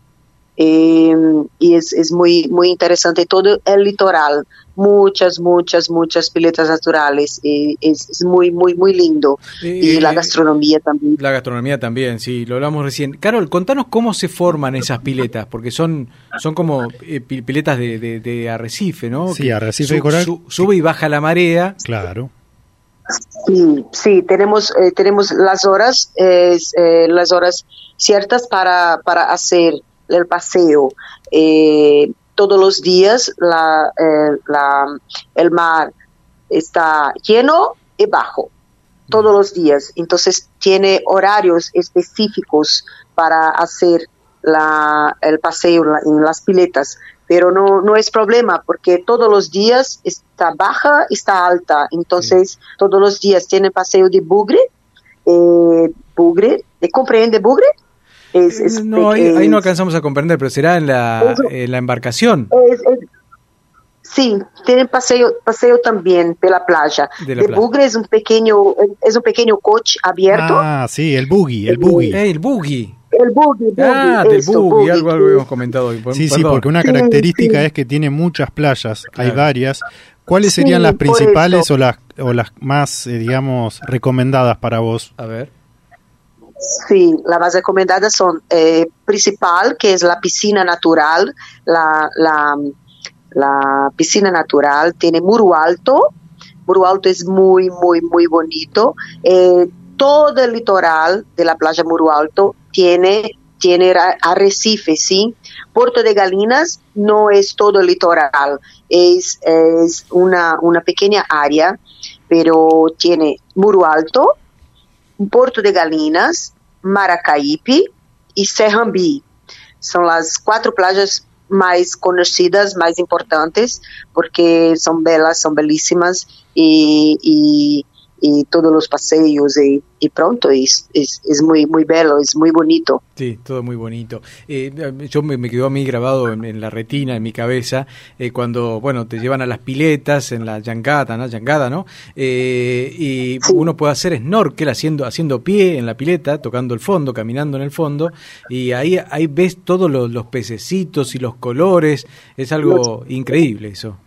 eh, y es, es muy, muy interesante todo el litoral, muchas, muchas, muchas piletas naturales, eh, es, es muy, muy, muy lindo y la gastronomía también. la gastronomía también, sí, lo hablamos recién. Carol, contanos cómo se forman esas piletas, porque son, son como eh, pi- piletas de, de- de arrecife, ¿no? Sí, arrecife de coral. sube y baja la marea. Claro. Sí, sí, tenemos, eh, tenemos las horas, eh, las horas ciertas para, para hacer el paseo. Eh, todos los días la, eh, la- el mar está lleno y bajo, todos los días. Entonces tiene horarios específicos para hacer la, el paseo en las piletas, pero no, no es problema porque todos los días está baja, está alta. Entonces todos los días tiene paseo de bugre, eh, bugre, ¿eh, ¿comprende bugre? Es, es- No, ahí, ahí no es- alcanzamos a comprender, pero será en la, en la embarcación. es- es- sí, tienen paseo, paseo también de la playa. De la de playa. bugre es un pequeño, es un pequeño coche abierto. Ah, sí, el buggy, el buggy. Eh, el buggy. El buggy, buggy, Ah, del eso, buggy, algo, algo hemos comentado hoy. Sí, sí, porque una característica sí. es que tiene muchas playas, hay varias. ¿Cuáles Sí, serían las principales o las, o las más, eh, digamos, recomendadas para vos? A ver. Sí, las más recomendadas son eh, principal, que es la piscina natural. La, la, la piscina natural tiene muro alto. Muro alto es muy, muy, muy bonito. Eh, todo el litoral de la playa Muro Alto tiene, tiene arrecife, ¿sí? Puerto de Galinas no es todo el litoral, es, es una, una pequeña área, pero tiene Muro Alto, Porto de Galinas, Maracaípe e Serrambi. São as quatro playas mais conhecidas, mais importantes, porque são belas, são belíssimas e, e y todos los paseos y, y pronto es, es, es, muy muy bello, es muy bonito. Sí, todo muy bonito. Eh, yo me, me, quedó a mí grabado en, en, la retina, en mi cabeza, eh, cuando, bueno, te llevan a las piletas en la yangada, ¿no? Yangada, ¿no? Eh, y sí. uno puede hacer snorkel haciendo, haciendo pie en la pileta, tocando el fondo, caminando en el fondo, y ahí, ahí ves todos los, los pececitos y los colores, es algo increíble eso.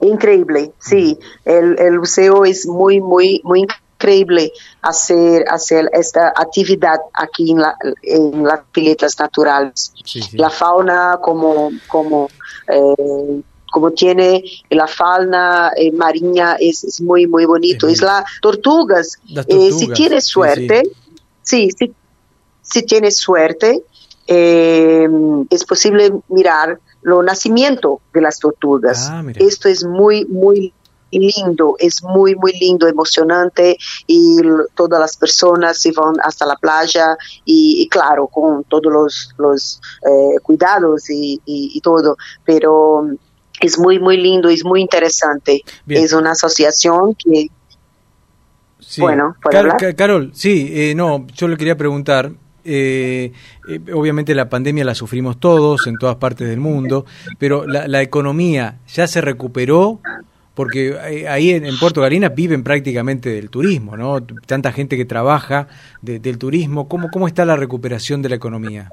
Increíble, sí. El, el museo es muy, muy, muy increíble hacer, hacer esta actividad aquí en, la, en las piletas naturales. Sí, sí. La fauna como, como, eh, como tiene la fauna eh, marina es, es, muy, muy bonito. Es la tortugas. Las tortugas. Eh, si tienes suerte, sí, si, si tienes suerte, es posible mirar lo nacimiento de las tortugas. Ah, Esto es muy, muy lindo, es muy, muy lindo, emocionante y todas las personas se van hasta la playa y, y claro, con todos los, los eh, cuidados y, y, y, todo, pero es muy, muy lindo, es muy interesante. Bien. Es una asociación que... Sí. Bueno, ¿puedo Car hablar? Carol, sí, eh, no, yo le quería preguntar, eh, eh, obviamente la pandemia la sufrimos todos en todas partes del mundo, pero la, economía ya se recuperó porque eh, ahí en, Puerto Galinas viven prácticamente del turismo, ¿no? Tanta gente que trabaja de, del turismo. ¿Cómo, ¿Cómo está la recuperación de la economía?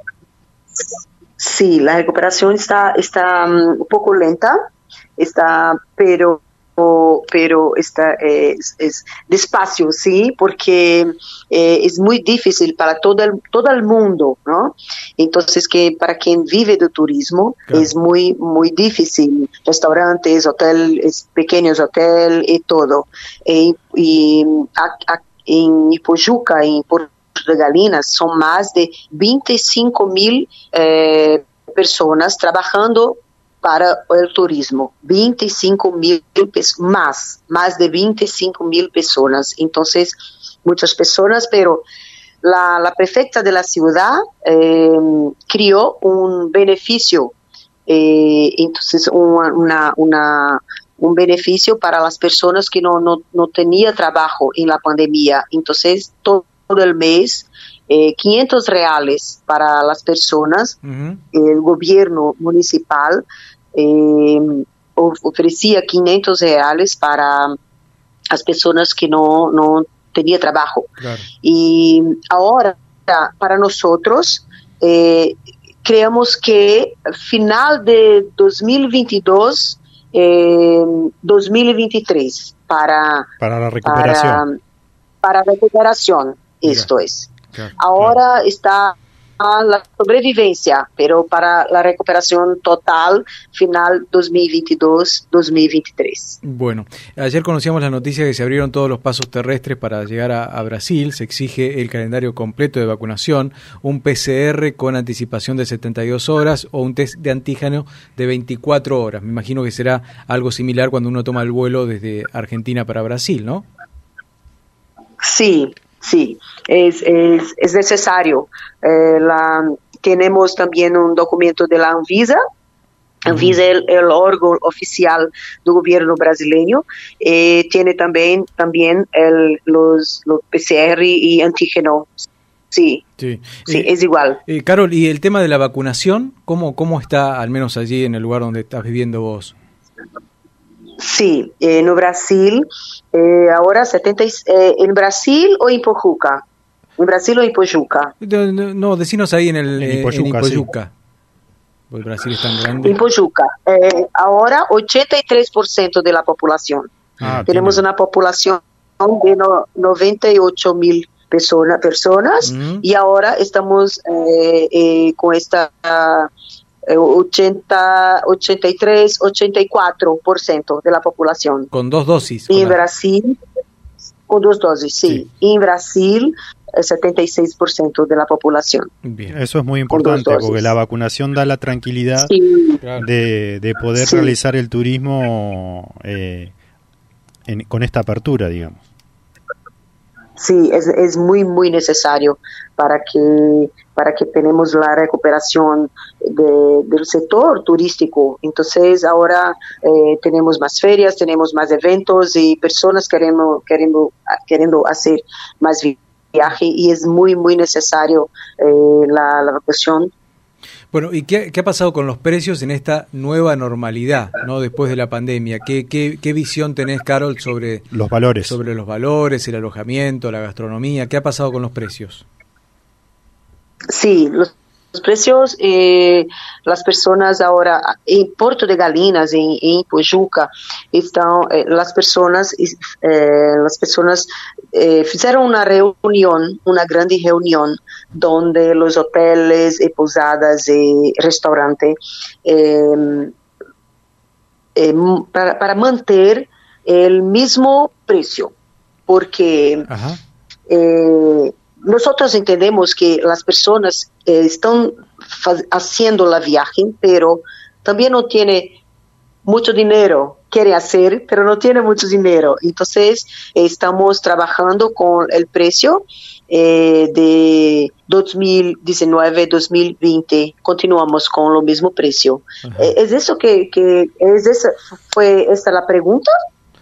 Sí, la recuperación está, está um, un poco lenta, está, pero pero está es, es, despacio, sí, porque eh, es muy difícil para todo el, todo el mundo, ¿no? Entonces que para quien vive de turismo claro. es muy muy difícil, restaurantes, hoteles, pequeños hoteles y todo. E, y a, a, en Ipojuca, en Porto de Galinas, son más de 25 mil eh, personas trabajando para el turismo. 25 mil más, más de 25 mil personas. Entonces, muchas personas, pero la, la prefecta de la ciudad eh, crió un beneficio, eh, entonces una, una, una, un beneficio para las personas que no, no, no tenían trabajo en la pandemia. Entonces, todo el mes eh, 500 reales para las personas, uh -huh. el gobierno municipal eh, ofrecía 500 reales para las personas que no, no tenían trabajo. Claro. Y ahora, para nosotros, eh, creemos que final de 2022, eh, 2023, para, para la recuperación. Para, para recuperación, Mira. esto es. Claro, Ahora claro. está la sobrevivencia, pero para la recuperación total final 2022-2023. Bueno, ayer conocíamos la noticia que se abrieron todos los pasos terrestres para llegar a, a, Brasil, se exige el calendario completo de vacunación, un PCR con anticipación de 72 horas o un test de antígeno de 24 horas. Me imagino que será algo similar cuando uno toma el vuelo desde Argentina para Brasil, ¿no? Sí, Sí, es, es, es necesario. Eh, la, tenemos también un documento de la Anvisa. Anvisa es el, el, órgano oficial del gobierno brasileño. Eh, tiene también, también el, los, los PCR y antígeno. Sí, sí, sí eh, es igual. Carol, ¿y el tema de la vacunación? ¿Cómo, ¿Cómo está, al menos allí en el lugar donde estás viviendo vos? Sí, eh, no Brasil, eh, ahora 70, eh, ¿en Brasil o en Pojuca? ¿En Brasil o en Pojuca? No, no, no decinos ahí en el en Ipojuca. En Ipojuca. Sí. El Brasil es tan grande. En Pojuca. Eh, ahora 83% de la población. Ah, Tenemos tiene. una población de no, 98 mil persona, personas -huh. y ahora estamos eh, con esta... Uh, 80, 83, 84% de la población. Con dos dosis. Y en Brasil, con dos dosis, sí. sí. Y en Brasil, el 76% de la población. Bien. Eso es muy importante porque la vacunación da la tranquilidad sí. de, de, poder sí. realizar el turismo eh, en, con esta apertura, digamos. Sí, es, es muy, muy necesario para que, para que tenemos la recuperación de- del sector turístico. Entonces, ahora eh, tenemos más ferias, tenemos más eventos y personas querendo, queriendo, queriendo hacer más vi- viaje y es muy, muy necesario eh, la, la vacunación Bueno, ¿y qué, qué ha pasado con los precios en esta nueva normalidad, no después de la pandemia? ¿Qué, qué, qué visión tenés, Carol, sobre Los valores. sobre los valores, el alojamiento, la gastronomía? ¿Qué ha pasado con los precios? Sí, los, los precios, eh, las personas ahora en Porto de Galinas, en, en Pojuca, están, eh, las personas, eh, las personas eh, fizeram una reunión, una grande reunión, donde los hoteles y posadas y restaurantes para, para manter el mismo precio, porque eh, nosotros entendemos que las personas eh, están haciendo la viaje, pero también no tiene mucho dinero, quiere hacer, pero no tiene mucho dinero. Entonces, eh, estamos trabajando con el precio eh, de 2019-2020. Continuamos con lo mismo precio. Eh, ¿Es eso que, que es esa, fue esta la pregunta?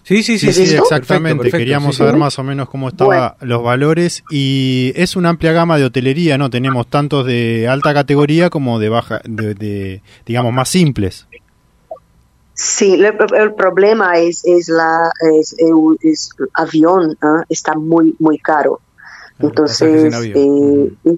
Sí, sí, sí, ¿Es sí, esto? Exactamente, perfecto, perfecto, queríamos sí, saber sí. más o menos cómo estaban los valores y es una amplia gama de hotelería, ¿no? Tenemos tantos de alta categoría como de baja, de, de, digamos, más simples. Sí, el, el problema es, es la es, el es el avión, ¿ah? está muy muy caro. Entonces, en eh,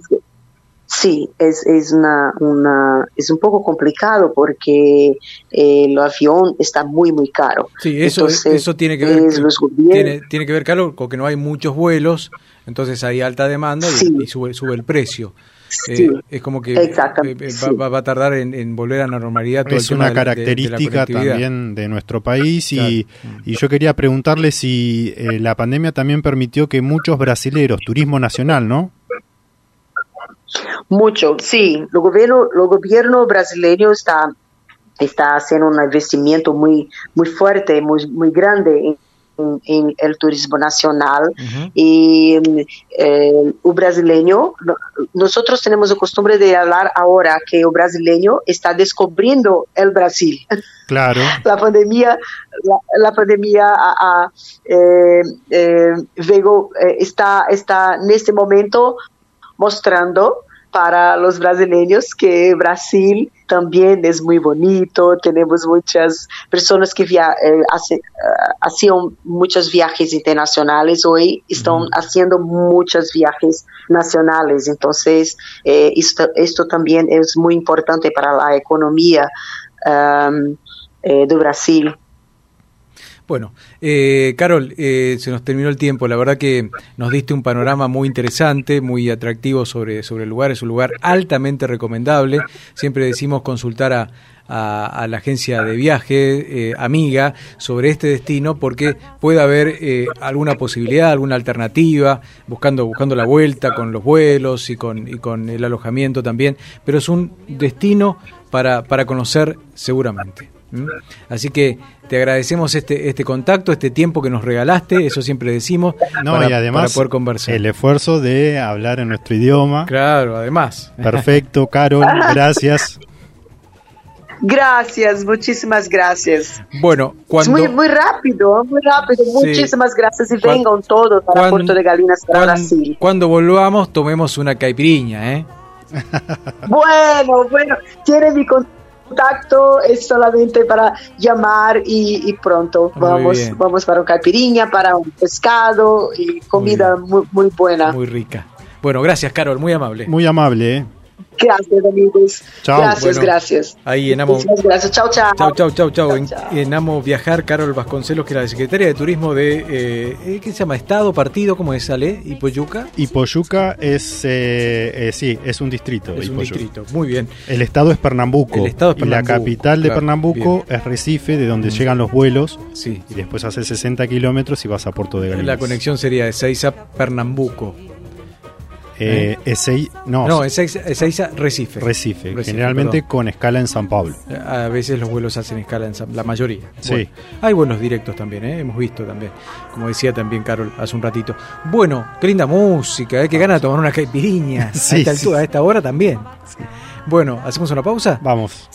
sí, es, es una, una es un poco complicado porque eh, el avión está muy muy caro. Sí, eso, Entonces, eso tiene que ver es los tiene, tiene que ver, Carlos, con que no hay muchos vuelos, entonces hay alta demanda y, Sí. y sube, sube el precio. Sí, Eh, es como que exactamente, eh, eh, sí. va, va- va a tardar en, en volver a la normalidad todo el Es una de la- de- de la característica también de nuestro país y, Claro. y yo quería preguntarle si eh, la pandemia también permitió que muchos brasileros, turismo nacional, ¿no? Mucho, sí. El gobierno, el gobierno brasileño está, está haciendo un investimento muy, muy fuerte, muy, muy grande en, el turismo nacional. Y eh, el brasileño, no- nosotros tenemos la costumbre de hablar ahora que el brasileño está descubriendo el Brasil Claro. la pandemia la, la pandemia a, a, eh, eh, está está en este momento mostrando para los brasileños que Brasil también es muy bonito, tenemos muchas personas que via eh, hace- eh, hacían muchos viajes internacionales, hoy están haciendo muchos viajes nacionales, entonces eh, esto, esto también es muy importante para la economía um, eh, de Brasil. Bueno, eh, Carol, eh, se nos terminó el tiempo. La verdad que nos diste un panorama muy interesante, muy atractivo sobre, sobre el lugar. Es un lugar altamente recomendable. Siempre decimos consultar a, a- la agencia de viaje, eh, amiga, sobre este destino, porque puede haber eh, alguna posibilidad, alguna alternativa, buscando, buscando la vuelta con los vuelos y con, y con el alojamiento también. Pero es un destino para, para conocer seguramente. ¿Mm? Así que te agradecemos este, este contacto, este tiempo que nos regalaste, eso siempre decimos, No, para, y además para poder conversar. el esfuerzo de hablar en nuestro idioma. Claro, además. Perfecto, Carol, gracias. Gracias, muchísimas gracias. Bueno, cuando, Es muy, muy rápido, muy rápido. Sí. Muchísimas gracias y Cuan- vengan todos para cuan- Puerto de Galinas, para Brasil. cuando volvamos, tomemos una caipiriña, ¿eh? Bueno, bueno, tiene mi contacto, es solamente para llamar y, y pronto Muy vamos, bien. vamos para un caipirinha, para un pescado y comida muy, muy buena. Muy rica. Bueno, gracias, Carol, muy amable. Muy amable, ¿eh? Gracias, amigos. Chao. Gracias, Bueno, gracias. Ahí en Amo, Muchas gracias. Chao, chao. Chau, chau, chau, chau. En, chao. en Amo Viajar, Carol Vasconcelos, que es la secretaria de Turismo de, eh, eh, ¿qué se llama? ¿Estado, partido? ¿Cómo es, Ale? ¿Ipoyuca? Ipoyuca es, eh, eh, sí, es un distrito. Es un Ipoyuca. distrito. Muy bien. El estado es Pernambuco. El estado es Y la Pernambuco, capital de claro, Pernambuco es Recife, de donde llegan los vuelos. Sí. Y después haces 60 kilómetros y vas a Puerto de Galinas. La conexión sería de Seiza Pernambuco. Eh, Ezei- no, No, Ezeiza, Ezeiza, Recife. Recife, Recife, generalmente perdón. con escala en San Pablo. A veces los vuelos hacen escala en San- la mayoría. Sí. Bueno, hay buenos directos también, ¿eh? hemos visto también. Como decía también Carol hace un ratito. Bueno, qué linda música, ¿eh? qué ganas de tomar una caipirinha. Sí, a, esta sí. altura, a esta hora también. Bueno, ¿hacemos una pausa? Vamos.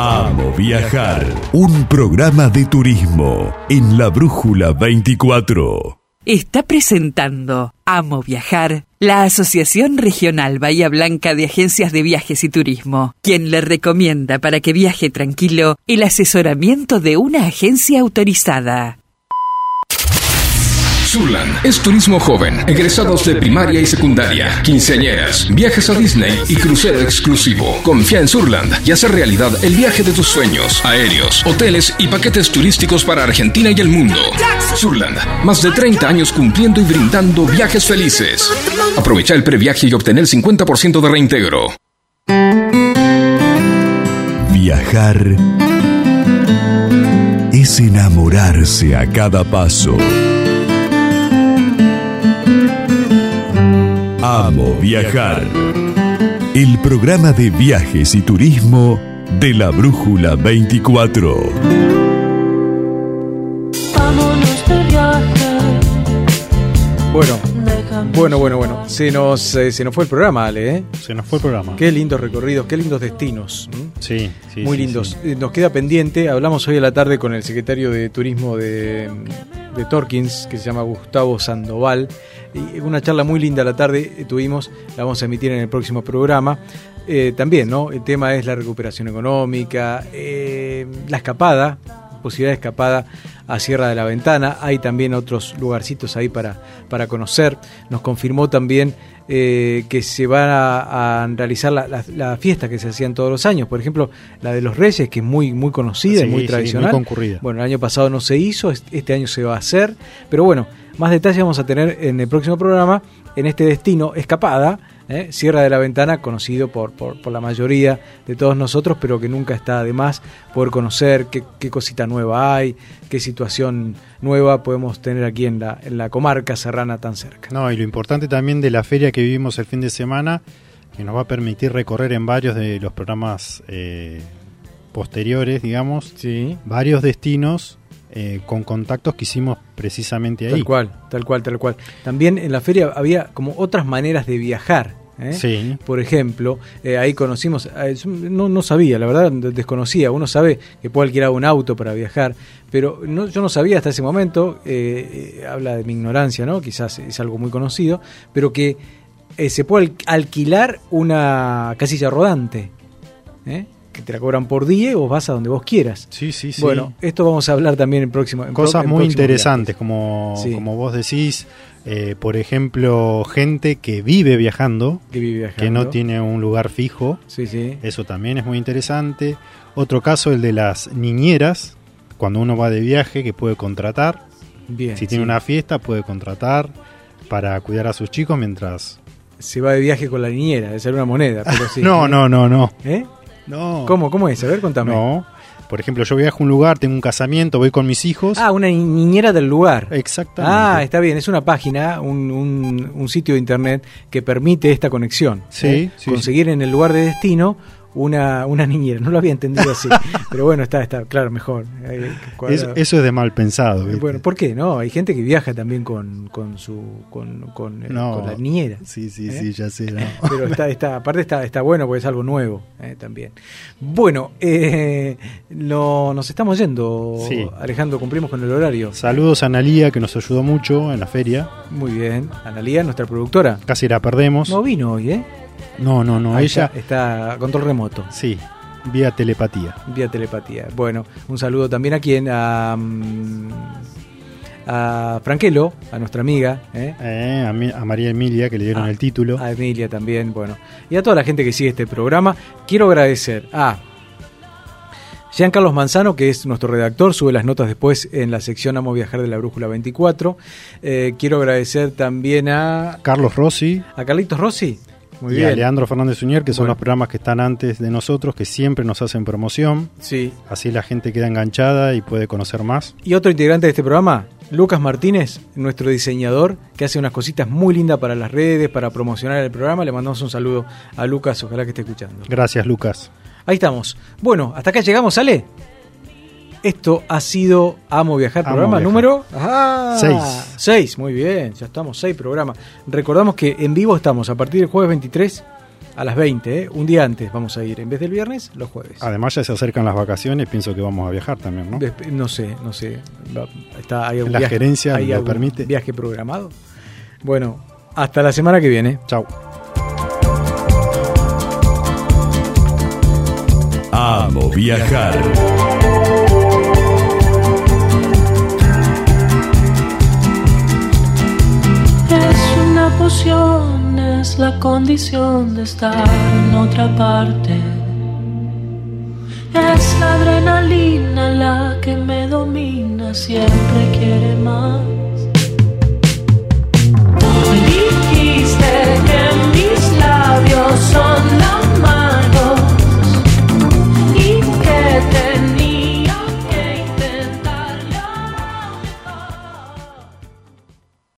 Amo viajar. Un programa de turismo en la Brújula 24. Está presentando Amo Viajar, la Asociación Regional Bahía Blanca de Agencias de Viajes y Turismo, quien le recomienda para que viaje tranquilo el asesoramiento de una agencia autorizada. Surland es turismo joven, egresados de primaria y secundaria, quinceañeras, viajes a Disney y crucero exclusivo. Confía en Surland y hace realidad el viaje de tus sueños, aéreos, hoteles y paquetes turísticos para Argentina y el mundo. Surland, más de 30 años cumpliendo y brindando viajes felices. Aprovecha el previaje y obtener el 50% de reintegro. Viajar es enamorarse a cada paso. Amo viajar. El programa de viajes y turismo de la Brújula 24. Vámonos de viaje. Bueno, bueno, bueno, bueno. Se nos, eh, se nos fue el programa, Ale, ¿eh? Se nos fue el programa. Qué lindos recorridos, qué lindos destinos. Sí, sí, Muy sí, lindos. sí. Eh, Nos queda pendiente, hablamos hoy a la tarde con el secretario de Turismo de, de Torkins, que se llama Gustavo Sandoval. Una charla muy linda la tarde eh, tuvimos, la vamos a emitir en el próximo programa. Eh, también, ¿no? El tema es la recuperación económica, eh, la escapada, posibilidad de escapada a Sierra de la Ventana. Hay también otros lugarcitos ahí para, para conocer. Nos confirmó también eh, que se van a, a realizar la, la, la fiesta que se hacían todos los años. Por ejemplo, la de los Reyes, que es muy, muy conocida y muy sí, tradicional. muy concurrida. Bueno, el año pasado no se hizo, est- este año se va a hacer. Pero bueno, más detalles vamos a tener en el próximo programa en este destino, Escapada. ¿eh? Sierra de la Ventana, conocido por, por, por la mayoría de todos nosotros, pero que nunca está de más poder conocer qué, qué cosita nueva hay, qué situación nueva podemos tener aquí en la, en la comarca serrana tan cerca. No, y lo importante también de la feria que vivimos el fin de semana, que nos va a permitir recorrer en varios de los programas eh, posteriores, digamos, Sí. varios destinos eh, con contactos que hicimos precisamente ahí. Tal cual, tal cual, tal cual. También en la feria había como otras maneras de viajar. ¿eh? Sí. Por ejemplo, eh, ahí conocimos, eh, no, no sabía, la verdad de- desconocía, uno sabe que puede alquilar un auto para viajar, pero no, yo no sabía hasta ese momento, eh, habla de mi ignorancia, ¿no? quizás es algo muy conocido, pero que eh, se puede al- alquilar una casilla rodante. Que te la cobran por día y vos vas a donde vos quieras. Sí, sí, sí. Bueno, esto vamos a hablar también en próximo en pro- Cosas en muy interesantes, viajes. como, Sí. como vos decís, eh, por ejemplo, gente que vive viajando, que vive viajando. que no tiene un lugar fijo, Sí, sí. eso también es muy interesante. Otro caso, el de las niñeras, cuando uno va de viaje, que puede contratar, Bien. si tiene sí. una fiesta, puede contratar para cuidar a sus chicos mientras... Se va de viaje con la niñera, de ser una moneda. Pero sí. no, no, no, no. ¿Eh? No. ¿Cómo, ¿Cómo es? A ver, contame. No. Por ejemplo, yo viajo a un lugar, tengo un casamiento, voy con mis hijos. Ah, una ni- niñera del lugar. Exactamente. Ah, está bien, es una página, un, un- un sitio de internet que permite esta conexión. Sí, ¿eh? sí, Conseguir en el lugar de destino una, una niñera. No lo había entendido así. pero bueno, está, está, claro, mejor. Ahí, Es- cuadrado. eso es de mal pensado. ¿viste? Bueno, ¿por qué? No, hay gente que viaja también con, con su con, con, eh, No. con la niñera. Sí, sí, ¿Eh? sí, ya sé. no. Pero está, está, aparte está, está bueno porque es algo nuevo eh, también. Bueno, eh, lo- nos estamos yendo, Sí. Alejandro, cumplimos con el horario. Saludos a Analía, que nos ayudó mucho en la feria. Muy bien. Analía, nuestra productora. Casi la perdemos. No vino hoy, ¿eh? No, no, no. Ella, está, está control remoto, sí, vía telepatía. vía telepatía. Bueno, un saludo también a quien, a, mm, a Franquelo, a nuestra amiga, ¿eh? Eh, a, mi- a María Emilia, que le dieron Ah, el título. A Emilia también, bueno. Y a toda la gente que sigue este programa. Quiero agradecer a Jean Carlos Manzano, que es nuestro redactor, sube las notas después en la sección Amo Viajar de la Brújula 24. Eh, quiero agradecer también a, Carlos Rossi, a Carlitos Rossi. Muy y a bien. Leandro Fernández Uñer, que son Bueno. los programas que están antes de nosotros, que siempre nos hacen promoción. Sí. Así la gente queda enganchada y puede conocer más. Y otro integrante de este programa, Lucas Martínez, nuestro diseñador, que hace unas cositas muy lindas para las redes, para promocionar el programa. Le mandamos un saludo a Lucas, ojalá que esté escuchando. Gracias, Lucas. Ahí estamos. Bueno, hasta acá llegamos, ¿sale? Esto ha sido Amo Viajar, Amo programa Viajar. número ah, Seis. Seis, muy bien, ya estamos, seis programas. Recordamos que en vivo estamos a partir del jueves 23 a las 20, ¿eh? un día antes vamos a ir, en vez del viernes, los jueves. Además ya se acercan las vacaciones, pienso que vamos a viajar también, ¿no? No sé, no sé. Va- Está, hay algún La viaje- gerencia hay lo algún permite. viaje programado. Bueno, hasta la semana que viene. Chao. Amo viajar. es la condición de estar en otra parte. Es la adrenalina la que me domina, siempre quiere más. Dijiste que mis labios son las manos y que te